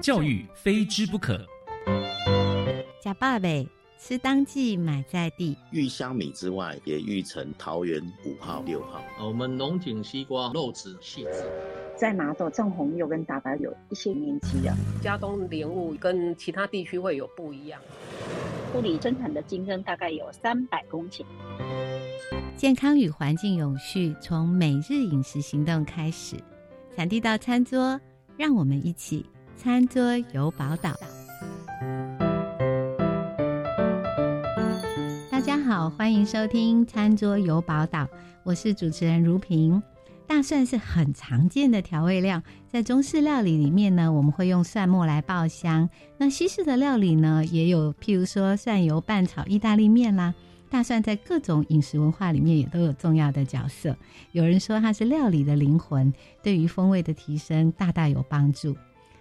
教育非之不可。假爸贝吃当季买在地，玉香米之外，也育成桃园五号、六号。我们龙井西瓜肉质细致，在麻豆种红柚跟大白有一些年纪了。佳冬莲雾跟其他地区会有不一样。埔里生产的金针大概有三百公顷。健康与环境永续，从每日饮食行动开始，产地到餐桌，让我们一起餐桌游宝岛。大家好，欢迎收听《餐桌游宝岛》，我是主持人如萍。大蒜是很常见的调味料，在中式料理里面呢，我们会用蒜末来爆香。那西式的料理呢，也有譬如说蒜油拌炒意大利面啦。大蒜在各种饮食文化里面也都有重要的角色。有人说它是料理的灵魂，对于风味的提升大大有帮助。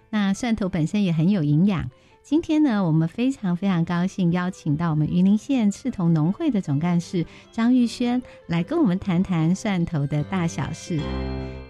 那蒜头本身也很有营养。今天呢，我们非常非常高兴邀请到我们云林县赤铜农会的总干事张玉轩来跟我们谈谈蒜头的大小事。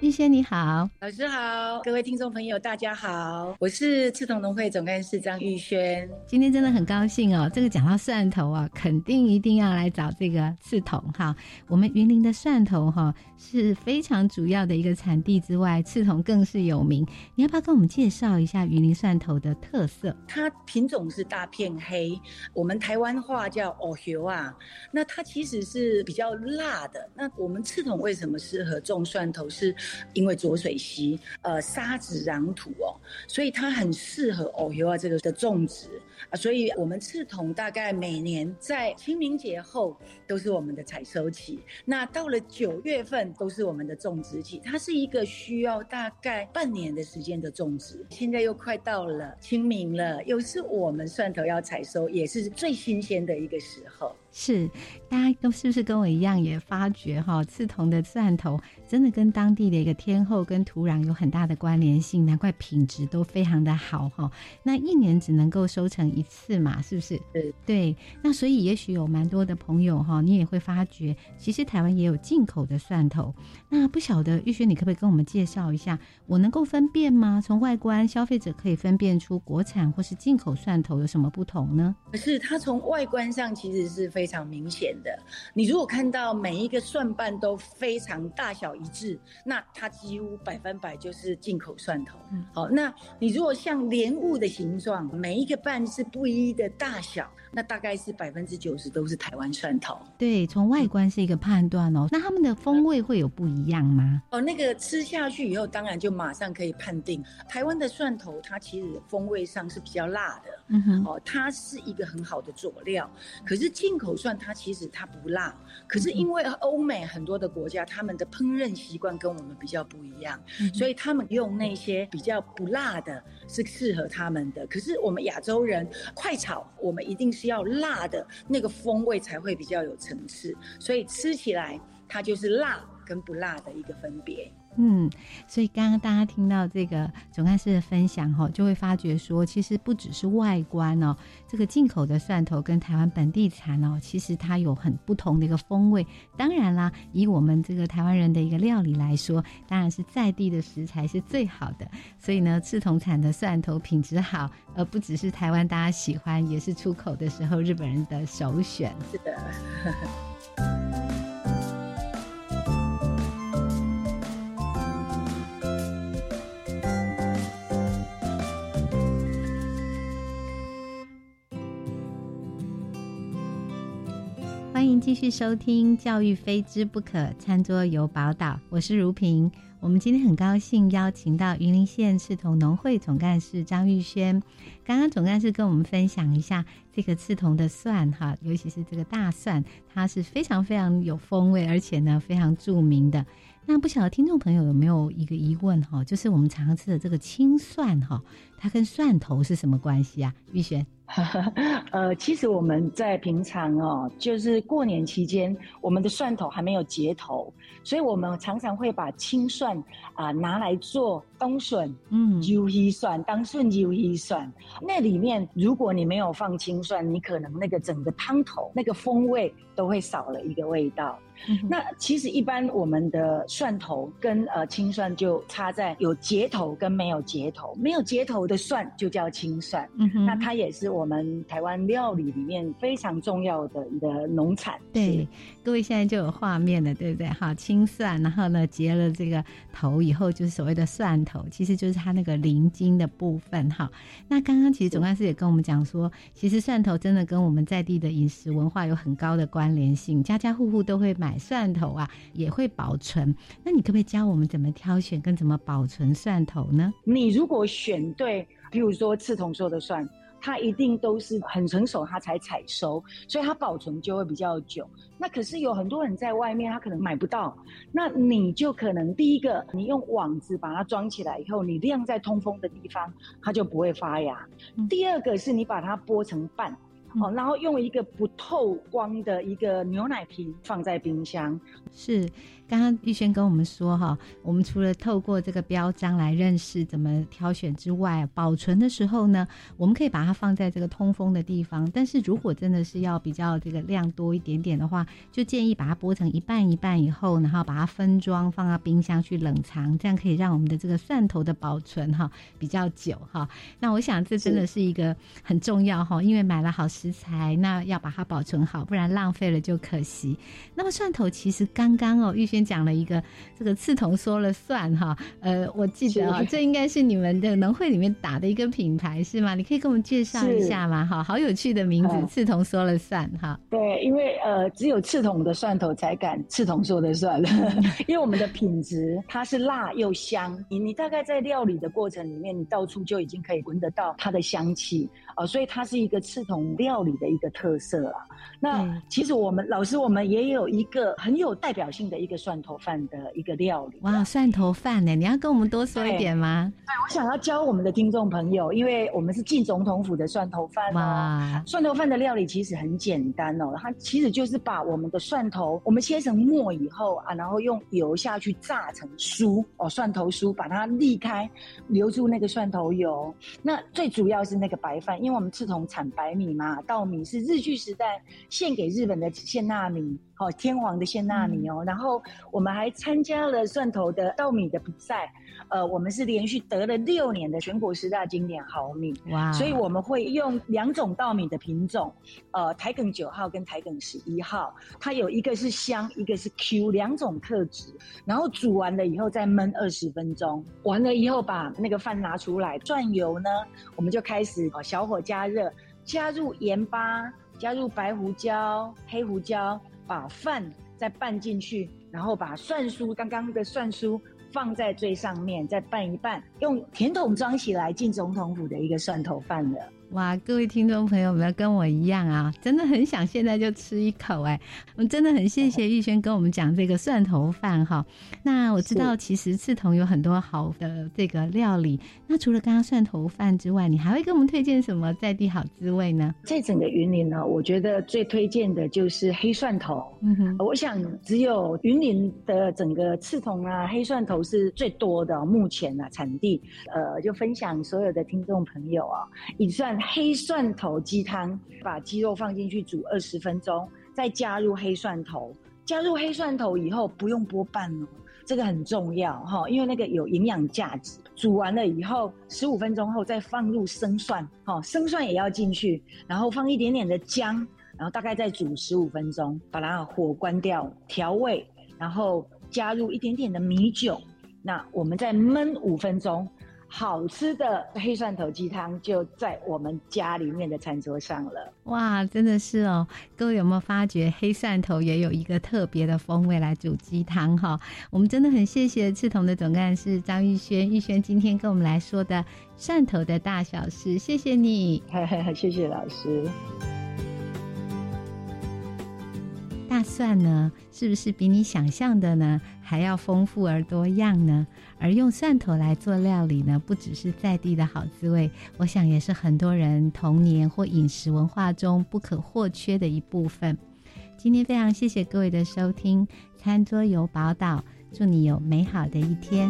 玉轩你好，老师好，各位听众朋友大家好，我是赤铜农会总干事张玉轩。今天真的很高兴哦，这个讲到蒜头啊，肯定一定要来找这个赤铜哈。我们云林的蒜头哈是非常主要的一个产地之外，赤铜更是有名。你要不要跟我们介绍一下云林蒜头的特色？它品种是大片黑，我们台湾话叫哦油啊。那它其实是比较辣的。那我们赤桶为什么适合种蒜头？是因为浊水溪，呃，沙子壤土哦，所以它很适合哦油啊这个的种植啊。所以我们赤桐大概每年在清明节后都是我们的采收期，那到了九月份都是我们的种植期。它是一个需要大概半年的时间的种植。现在又快到了清明了。又是我们蒜头要采收，也是最新鲜的一个时候。是，大家都是不是跟我一样也发觉哈，刺桐的蒜头真的跟当地的一个天候跟土壤有很大的关联性，难怪品质都非常的好哈。那一年只能够收成一次嘛，是不是？对对。那所以也许有蛮多的朋友哈，你也会发觉，其实台湾也有进口的蒜头。那不晓得玉轩，你可不可以跟我们介绍一下？我能够分辨吗？从外观，消费者可以分辨出国产或是进口蒜头有什么不同呢？可是它从外观上其实是非常明显的。你如果看到每一个蒜瓣都非常大小一致，那它几乎百分百就是进口蒜头。嗯、好，那你如果像莲雾的形状，每一个瓣是不一的大小，那大概是百分之九十都是台湾蒜头。对，从外观是一个判断哦。那他们的风味会有不一样吗？哦，那个吃下去以后，当然就。马上可以判定，台湾的蒜头它其实风味上是比较辣的，嗯哼，哦，它是一个很好的佐料。可是进口蒜它其实它不辣，可是因为欧美很多的国家，他们的烹饪习惯跟我们比较不一样，嗯，所以他们用那些比较不辣的，是适合他们的。可是我们亚洲人快炒，我们一定是要辣的，那个风味才会比较有层次，所以吃起来它就是辣跟不辣的一个分别。嗯，所以刚刚大家听到这个总干事的分享哈，就会发觉说，其实不只是外观哦，这个进口的蒜头跟台湾本地产哦，其实它有很不同的一个风味。当然啦，以我们这个台湾人的一个料理来说，当然是在地的食材是最好的。所以呢，赤铜产的蒜头品质好，而不只是台湾大家喜欢，也是出口的时候日本人的首选。是的。继续收听《教育非知不可》，餐桌有宝岛，我是如萍。我们今天很高兴邀请到云林县赤铜农会总干事张玉轩。刚刚总干事跟我们分享一下这个赤铜的蒜哈，尤其是这个大蒜，它是非常非常有风味，而且呢非常著名的。那不晓得听众朋友有没有一个疑问哈，就是我们常常吃的这个青蒜哈，它跟蒜头是什么关系啊？玉轩。呃，其实我们在平常哦，就是过年期间，我们的蒜头还没有结头，所以我们常常会把青蒜啊、拿来做冬笋，嗯，鱿鱼蒜、当笋鱿鱼蒜。那里面如果你没有放青蒜，你可能那个整个汤头那个风味都会少了一个味道。嗯、那其实一般我们的蒜头跟呃青蒜就差在有结头跟没有结头，没有结头的蒜就叫青蒜。嗯哼，那它也是我们台湾料理里面非常重要的一个农产。对，各位现在就有画面了，对不对？好，青蒜，然后呢结了这个头以后，就是所谓的蒜头，其实就是它那个鳞茎的部分。哈，那刚刚其实总干事也跟我们讲说，其实蒜头真的跟我们在地的饮食文化有很高的关联性，家家户户都会买。买蒜头啊，也会保存。那你可不可以教我们怎么挑选跟怎么保存蒜头呢？你如果选对，比如说刺桐说的蒜，它一定都是很成熟，它才采收，所以它保存就会比较久。那可是有很多人在外面，他可能买不到，那你就可能第一个，你用网子把它装起来以后，你晾在通风的地方，它就不会发芽。嗯、第二个是你把它剥成瓣。哦，然后用一个不透光的一个牛奶瓶放在冰箱，是。刚刚玉轩跟我们说哈，我们除了透过这个标章来认识怎么挑选之外，保存的时候呢，我们可以把它放在这个通风的地方。但是如果真的是要比较这个量多一点点的话，就建议把它剥成一半一半以后，然后把它分装放到冰箱去冷藏，这样可以让我们的这个蒜头的保存哈比较久哈。那我想这真的是一个很重要哈，因为买了好食材，那要把它保存好，不然浪费了就可惜。那么蒜头其实刚刚哦，玉轩。讲了一个这个刺桐说了算哈，呃，我记得啊，这应该是你们的农会里面打的一个品牌是吗？你可以跟我们介绍一下吗？哈，好有趣的名字，嗯、刺桐说了算哈。对，因为呃，只有刺桐的蒜头才敢刺桐说了算了，因为我们的品质它是辣又香，你你大概在料理的过程里面，你到处就已经可以闻得到它的香气啊、呃，所以它是一个刺桐料理的一个特色啊。那、嗯、其实我们老师，我们也有一个很有代表性的一个蒜头饭的一个料理。哇，蒜头饭呢？你要跟我们多说一点吗？对，对，我想要教我们的听众朋友，因为我们是进总统府的蒜头饭哦。哇，蒜头饭的料理其实很简单哦，它其实就是把我们的蒜头，我们切成末以后啊，然后用油下去炸成酥哦，蒜头酥，把它沥开，留住那个蒜头油。那最主要是那个白饭，因为我们赤桐产白米嘛，稻米是日据时代。献给日本的献纳米，哦，天皇的献纳米哦，嗯、然后我们还参加了蒜头的稻米的比赛，呃，我们是连续得了六年的全国十大经典好米，哇！所以我们会用两种稻米的品种，呃，台梗九号跟台梗十一号，它有一个是香，一个是 Q，两种特质，然后煮完了以后再焖二十分钟，完了以后把那个饭拿出来，转油呢，我们就开始小火加热，加入盐巴。加入白胡椒、黑胡椒，把饭再拌进去，然后把蒜酥刚刚的蒜酥放在最上面，再拌一拌，用甜筒装起来进总统府的一个蒜头饭了。哇，各位听众朋友们跟我一样啊，真的很想现在就吃一口哎！我们真的很谢谢玉轩跟我们讲这个蒜头饭哈。那我知道其实刺桐有很多好的这个料理，那除了刚刚蒜头饭之外，你还会给我们推荐什么在地好滋味呢？在整个云林呢，我觉得最推荐的就是黑蒜头。嗯哼，我想只有云林的整个刺桐啊，黑蒜头是最多的，目前啊产地。呃，就分享所有的听众朋友啊，以蒜。黑蒜头鸡汤，把鸡肉放进去煮二十分钟，再加入黑蒜头。加入黑蒜头以后，不用剥瓣哦，这个很重要哈，因为那个有营养价值。煮完了以后，十五分钟后再放入生蒜，哈，生蒜也要进去，然后放一点点的姜，然后大概再煮十五分钟，把它火关掉，调味，然后加入一点点的米酒，那我们再焖五分钟。好吃的黑蒜头鸡汤就在我们家里面的餐桌上了。哇，真的是哦！各位有没有发觉黑蒜头也有一个特别的风味来煮鸡汤哈？我们真的很谢谢刺桐的总干事张玉轩，玉轩今天跟我们来说的蒜头的大小事，谢谢你，谢谢老师。大蒜呢，是不是比你想象的呢还要丰富而多样呢。而用蒜头来做料理呢，不只是在地的好滋味，我想也是很多人童年或饮食文化中不可或缺的一部分。今天非常谢谢各位的收听，餐桌有宝岛，祝你有美好的一天。